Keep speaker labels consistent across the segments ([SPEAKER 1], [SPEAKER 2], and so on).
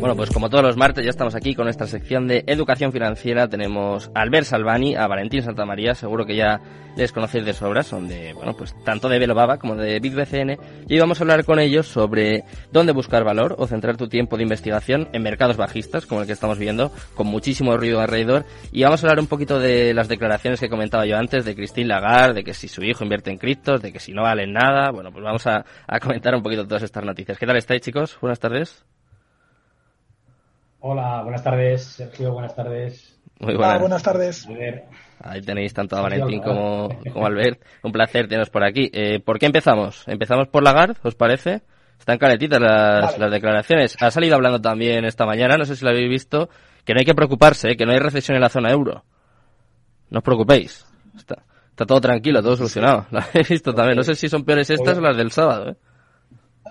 [SPEAKER 1] Bueno, pues como todos los martes ya estamos aquí con nuestra sección de educación financiera. Tenemos a Albert Salvani, a Valentín Santamaría, seguro que ya les conocéis de sobra, son de, bueno, pues tanto de Belobaba como de BitBCN. Y vamos a hablar con ellos sobre dónde buscar valor o centrar tu tiempo de investigación en mercados bajistas, como el que estamos viendo, con muchísimo ruido alrededor. Y vamos a hablar un poquito de las declaraciones que comentaba yo antes de Christine Lagarde, de que si su hijo invierte en criptos, de que si no valen nada. Bueno, pues vamos a, a comentar un poquito todas estas noticias. ¿Qué tal estáis, chicos? Buenas tardes.
[SPEAKER 2] Hola, buenas tardes, Sergio, buenas tardes.
[SPEAKER 1] Muy buenas.
[SPEAKER 3] Ah, buenas tardes.
[SPEAKER 1] Ahí tenéis tanto a Valentín como, como Albert. Un placer teneros por aquí. Eh, ¿Por qué empezamos? ¿Empezamos por Lagarde, os parece? Están caletitas las,
[SPEAKER 3] Vale.
[SPEAKER 1] las declaraciones. Ha salido hablando también esta mañana, no sé si lo habéis visto, que no hay que preocuparse, eh, que no hay recesión en la zona euro. No os preocupéis. Está, está todo tranquilo, todo solucionado. Lo habéis visto también. No sé si son peores estas o las del sábado. ¿eh?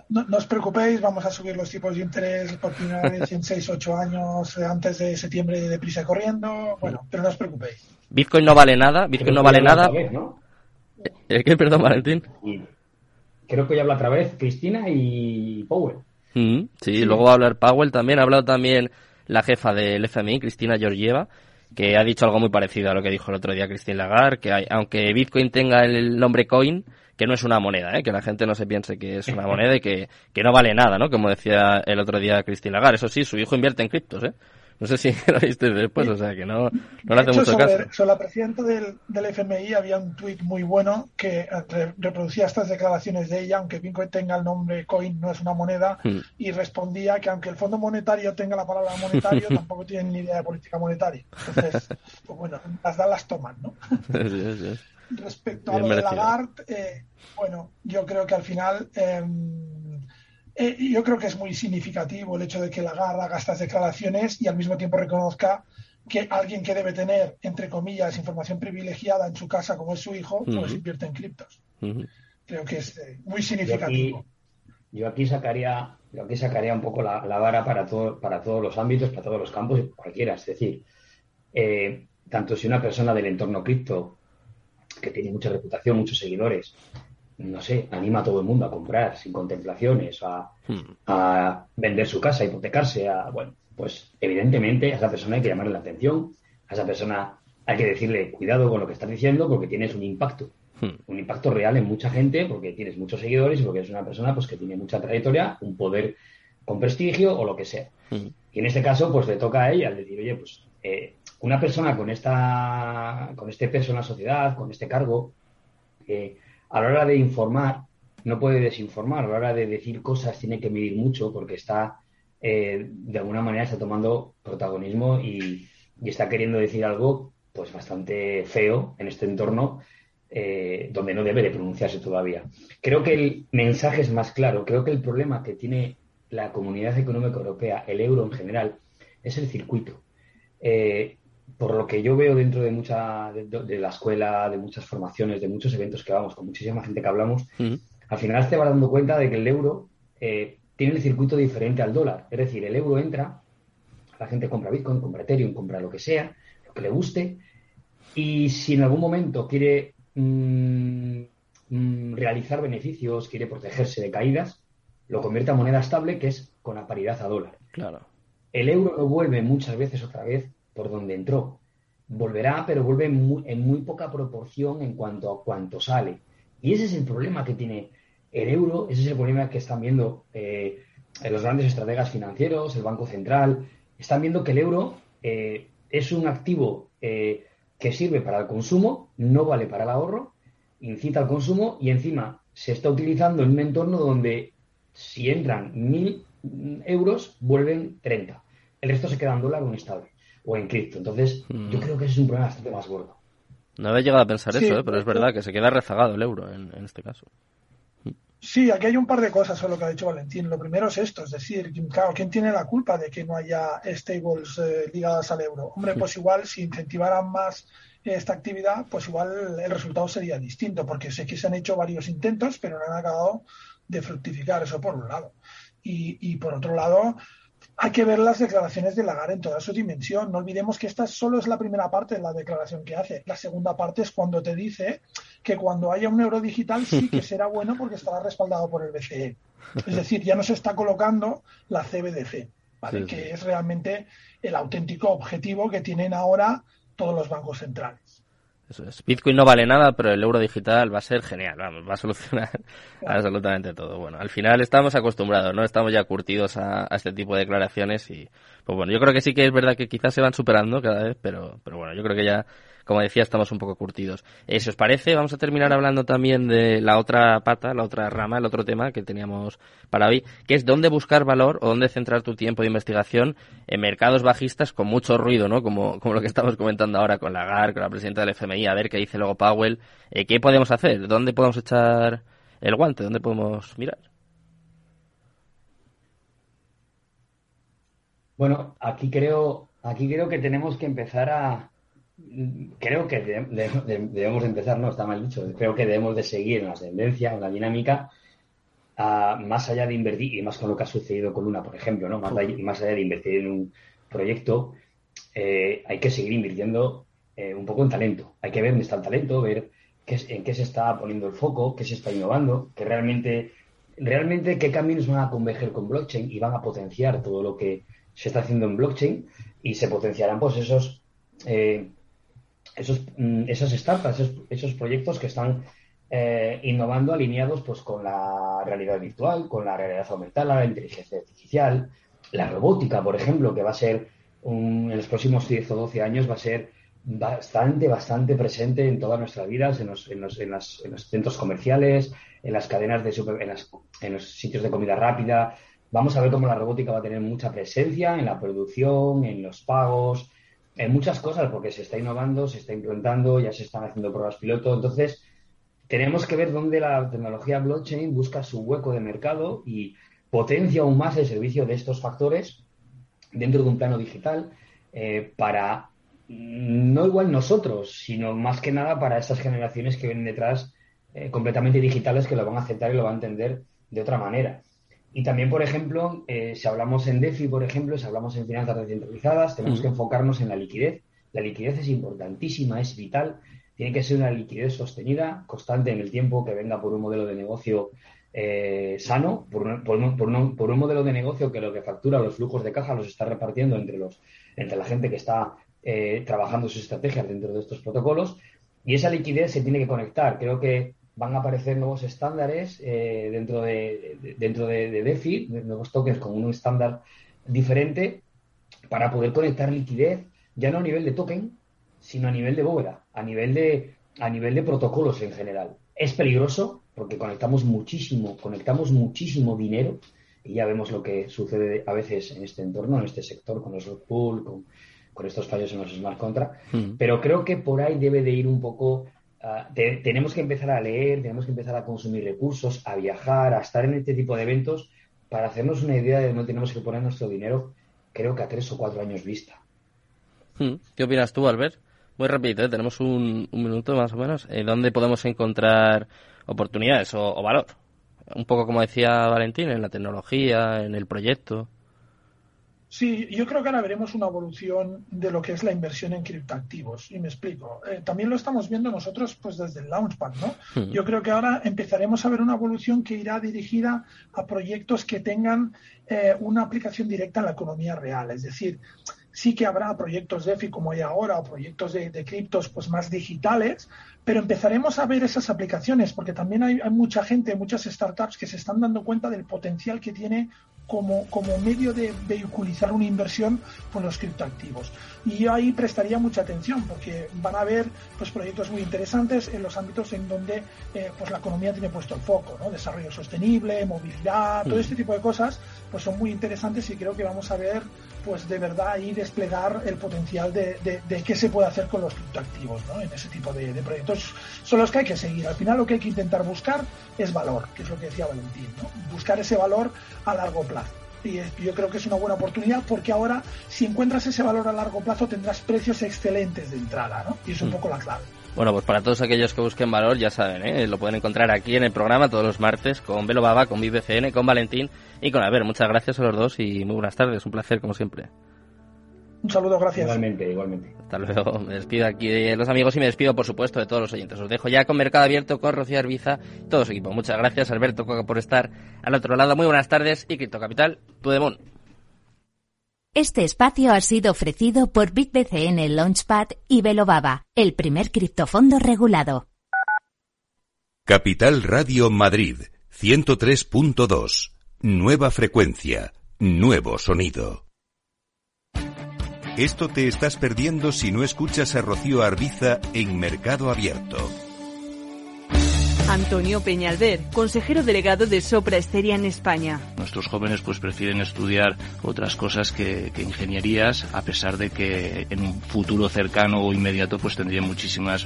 [SPEAKER 3] No, no os preocupéis, vamos a subir los tipos de interés por primera vez en 6 8 años eh, antes de septiembre deprisa y corriendo. Bueno, pero no os preocupéis.
[SPEAKER 1] Bitcoin no vale nada, Bitcoin no vale nada.
[SPEAKER 2] otra vez, ¿no?
[SPEAKER 1] ¿El qué? Perdón, Valentín.
[SPEAKER 2] Creo que ya habla otra vez Cristina y Powell.
[SPEAKER 1] Mm, sí, luego va a hablar Powell también. Ha hablado también la jefa del FMI, Cristina Georgieva, que ha dicho algo muy parecido a lo que dijo el otro día Christine Lagarde, que hay- aunque Bitcoin tenga el nombre coin, que no es una moneda, ¿eh? que la gente no se piense que es una moneda y que, que no vale nada, ¿no? Como decía el otro día Christine Lagarde. Eso sí, su hijo invierte en criptos, ¿eh? No sé si lo viste después, o sea que no, no le hace
[SPEAKER 3] De hecho,
[SPEAKER 1] mucho
[SPEAKER 3] sobre,
[SPEAKER 1] caso.
[SPEAKER 3] sobre la presidenta del, del FMI había un tuit muy bueno que re- reproducía estas declaraciones de ella, aunque Bitcoin tenga el nombre coin, no es una moneda,
[SPEAKER 1] Hmm.
[SPEAKER 3] y respondía que aunque el Fondo Monetario tenga la palabra monetario, tampoco tienen ni idea de política monetaria. Entonces, pues bueno, las da las toman, ¿no?
[SPEAKER 1] Sí, sí, sí.
[SPEAKER 3] Respecto a
[SPEAKER 1] Bien
[SPEAKER 3] lo de
[SPEAKER 1] merecido.
[SPEAKER 3] Lagarde, eh, bueno, yo creo que al final, eh, eh, yo creo que es muy significativo el hecho de que Lagarde haga estas declaraciones y al mismo tiempo reconozca que alguien que debe tener, entre comillas, información privilegiada en su casa, como es su hijo, pues
[SPEAKER 1] Ujú.
[SPEAKER 3] invierte en criptos. Creo que es eh, muy
[SPEAKER 2] Yo aquí,
[SPEAKER 3] significativo.
[SPEAKER 2] yo aquí sacaría, yo aquí sacaría un poco la, la vara para todo, para todos los ámbitos, para todos los campos, cualquiera. Es decir, eh, tanto si una persona del entorno cripto que tiene mucha reputación, muchos seguidores, no sé, anima a todo el mundo a comprar sin contemplaciones, a,
[SPEAKER 1] Hmm.
[SPEAKER 2] a vender su casa, a hipotecarse, a, bueno, pues evidentemente a esa persona hay que llamarle la atención, a esa persona hay que decirle cuidado con lo que estás diciendo porque tienes un impacto,
[SPEAKER 1] Hmm.
[SPEAKER 2] un impacto real en mucha gente porque tienes muchos seguidores y porque eres una persona pues que tiene mucha trayectoria, un poder con prestigio o lo que sea.
[SPEAKER 1] Hmm.
[SPEAKER 2] Y en este caso, pues le toca a ella decir, oye, pues eh, una persona con esta, con este peso en la sociedad, con este cargo, eh, a la hora de informar, no puede desinformar, a la hora de decir cosas tiene que medir mucho porque está, eh, de alguna manera, está tomando protagonismo y, está queriendo decir algo, pues bastante feo en este entorno eh, donde no debe de pronunciarse todavía. Creo que el mensaje es más claro. Creo que el problema que tiene la Comunidad Económica Europea, el euro en general, es el circuito. Eh, por lo que yo veo dentro de mucha de, de la escuela, de muchas formaciones, de muchos eventos que vamos, con muchísima gente que hablamos, al final te vas dando cuenta de que el euro eh, tiene el circuito diferente al dólar. Es decir, el euro entra, la gente compra Bitcoin, compra Ethereum, compra lo que sea, lo que le guste, y si en algún momento quiere mm, mm, realizar beneficios, quiere protegerse de caídas, lo convierte a moneda estable, que es con la paridad a dólar.
[SPEAKER 1] Claro.
[SPEAKER 2] El euro no vuelve muchas veces otra vez por donde entró. Volverá, pero vuelve en muy, en muy poca proporción en cuanto a cuánto sale. Y ese es el problema que tiene el euro, ese es el problema que están viendo eh, los grandes estrategas financieros, el Banco Central. Están viendo que el euro eh, es un activo eh, que sirve para el consumo, no vale para el ahorro, incita al consumo y encima se está utilizando en un entorno donde si entran mil euros, vuelven 30. El resto se queda en dólar o en estable o en cripto. Entonces,
[SPEAKER 1] Mm.
[SPEAKER 2] yo creo que ese es un problema bastante más gordo.
[SPEAKER 1] No había llegado a pensar
[SPEAKER 3] Sí,
[SPEAKER 1] eso, ¿eh? pero es verdad que se queda rezagado el euro en, en este caso.
[SPEAKER 3] Sí, aquí hay un par de cosas sobre lo que ha dicho Valentín. Lo primero es esto, es decir, claro, ¿quién tiene la culpa de que no haya stables eh, ligadas al euro? Hombre, pues igual si incentivaran más esta actividad, pues igual el resultado sería distinto, porque sé que se han hecho varios intentos, pero no han acabado de fructificar, eso por un lado. Y, y por otro lado, hay que ver las declaraciones de Lagarde en toda su dimensión. No olvidemos que esta solo es la primera parte de la declaración que hace. La segunda parte es cuando te dice que cuando haya un euro digital sí que será bueno porque estará respaldado por el BCE. Es decir, ya no se está colocando la CBDC. ¿vale? que es realmente el auténtico objetivo que tienen ahora todos los bancos centrales.
[SPEAKER 1] Eso es. Bitcoin no vale nada, pero el euro digital va a ser genial, vamos, va a solucionar absolutamente todo. Bueno, al final estamos acostumbrados, ¿no? Estamos ya curtidos a, a, este tipo de declaraciones y, pues bueno, yo creo que sí que es verdad que quizás se van superando cada vez, pero, pero bueno, yo creo que ya como decía, estamos un poco curtidos. Eh, si os parece, vamos a terminar hablando también de la otra pata, la otra rama, el otro tema que teníamos para hoy, que es dónde buscar valor o dónde centrar tu tiempo de investigación en mercados bajistas con mucho ruido, ¿no? Como, como lo que estamos comentando ahora con la GAR, con la presidenta del FMI, a ver qué dice luego Powell. Eh, ¿Qué podemos hacer? ¿Dónde podemos echar el guante? ¿Dónde podemos mirar?
[SPEAKER 2] Bueno, aquí creo, aquí creo que tenemos que empezar a, creo que debemos empezar, no está mal dicho, creo que debemos de seguir una tendencia, una dinámica, más allá de invertir, y más con lo que ha sucedido con Luna, por ejemplo, ¿no? más, allá, más allá de invertir en un proyecto, eh, hay que seguir invirtiendo eh, un poco en talento. Hay que ver dónde está el talento, ver qué, en qué se está poniendo el foco, qué se está innovando, que realmente, realmente qué caminos van a converger con blockchain y van a potenciar todo lo que se está haciendo en blockchain y se potenciarán pues esos eh, esos, mm, esas startups, esos, proyectos que están eh, innovando alineados pues con la realidad virtual, con la realidad aumentada, la inteligencia artificial, la robótica, por ejemplo, que va a ser en los próximos 10 o 12 años va a ser bastante, bastante presente en todas nuestras vidas, en los, en los, en los centros comerciales, en las cadenas de super, en, en los sitios de comida rápida. Vamos a ver cómo la robótica va a tener mucha presencia en la producción, en los pagos, en muchas cosas, porque se está innovando, se está implantando, ya se están haciendo pruebas piloto. Entonces, tenemos que ver dónde la tecnología blockchain busca su hueco de mercado y potencia aún más el servicio de estos factores dentro de un plano digital eh, para mm, no igual nosotros, sino más que nada para esas generaciones que vienen detrás eh, completamente digitales que lo van a aceptar y lo van a entender de otra manera. Y también, por ejemplo, eh, si hablamos en DeFi, por ejemplo, si hablamos en finanzas descentralizadas, tenemos que enfocarnos en la liquidez. La liquidez es importantísima, es vital. Tiene que ser una liquidez sostenida, constante en el tiempo, que venga por un modelo de negocio eh, sano, por un, por, un, modelo de negocio que lo que factura los flujos de caja los está repartiendo entre, los, entre la gente que está eh, trabajando sus estrategias dentro de estos protocolos. Y esa liquidez se tiene que conectar. Creo que van a aparecer nuevos estándares eh, dentro de, dentro de, DeFi, nuevos tokens con un estándar diferente para poder conectar liquidez ya no a nivel de token, sino a nivel de bóveda, a nivel de a nivel de protocolos en general. Es peligroso porque conectamos muchísimo, conectamos muchísimo dinero y ya vemos lo que sucede a veces en este entorno, en este sector, con los pool, con, con estos fallos en los smart contracts. Hmm. Pero creo que por ahí debe de ir un poco Ah, tenemos que empezar a leer, tenemos que empezar a consumir recursos, a viajar, a estar en este tipo de eventos para hacernos una idea de dónde tenemos que poner nuestro dinero, creo que a tres o cuatro años vista.
[SPEAKER 1] Hmm. ¿Qué opinas tú, Albert? Muy rápido, ¿eh? tenemos un, minuto más o menos. Eh, ¿Dónde podemos encontrar oportunidades o valor? Un poco como decía Valentín, en la tecnología, en el proyecto.
[SPEAKER 3] Sí, yo creo que ahora veremos una evolución de lo que es la inversión en criptoactivos. Y me explico. Eh, también lo estamos viendo nosotros pues desde el Launchpad, ¿no? Yo creo que ahora empezaremos a ver una evolución que irá dirigida a proyectos que tengan eh, una aplicación directa en la economía real. Es decir, sí que habrá proyectos DeFi como hay ahora o proyectos de, criptos pues más digitales, pero empezaremos a ver esas aplicaciones porque también hay, hay, mucha gente, muchas startups que se están dando cuenta del potencial que tiene como, como medio de vehiculizar una inversión con los criptoactivos. Y yo ahí prestaría mucha atención porque van a haber pues, proyectos muy interesantes en los ámbitos en donde eh, pues, la economía tiene puesto el foco, ¿no? desarrollo sostenible, movilidad, todo este tipo de cosas pues son muy interesantes y creo que vamos a ver pues de verdad ahí desplegar el potencial de, de, qué se puede hacer con los criptoactivos ¿no? en ese tipo de, proyectos. Son los que hay que seguir. Al final lo que hay que intentar buscar es valor, que es lo que decía Valentín, ¿no? buscar ese valor a largo plazo. Y yo creo que es una buena oportunidad porque ahora si encuentras ese valor a largo plazo tendrás precios excelentes de entrada, ¿no? Y es un mm. poco la clave.
[SPEAKER 1] Bueno, pues para todos aquellos que busquen valor, ya saben, ¿eh? lo pueden encontrar aquí en el programa todos los martes con Velo Baba, con VBCN, con Valentín y con ver, Muchas gracias a los dos y muy buenas tardes. Un placer, como siempre.
[SPEAKER 3] Un saludo, gracias.
[SPEAKER 2] Igualmente, igualmente.
[SPEAKER 1] Hasta luego. Me despido aquí de los amigos y me despido, por supuesto, de todos los oyentes. Os dejo ya con Mercado Abierto, con Rocío Arbiza, todo su equipo. Muchas gracias, Alberto por estar al otro lado. Muy buenas tardes y Cripto Capital, tu demon.
[SPEAKER 4] Este espacio ha sido ofrecido por BitBCN Launchpad y Velobaba, el primer criptofondo regulado.
[SPEAKER 5] Capital Radio Madrid, 103.2. Nueva frecuencia, nuevo sonido. Esto te estás perdiendo si no escuchas a Rocío Arbiza en Mercado Abierto.
[SPEAKER 6] Antonio Peñalver, consejero delegado de Sopra Esteria en España.
[SPEAKER 7] Nuestros jóvenes pues prefieren estudiar otras cosas que, ingenierías, a pesar de que en un futuro cercano o inmediato pues tendrían muchísimas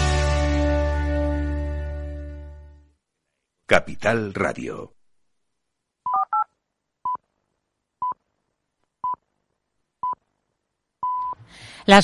[SPEAKER 5] Capital Radio.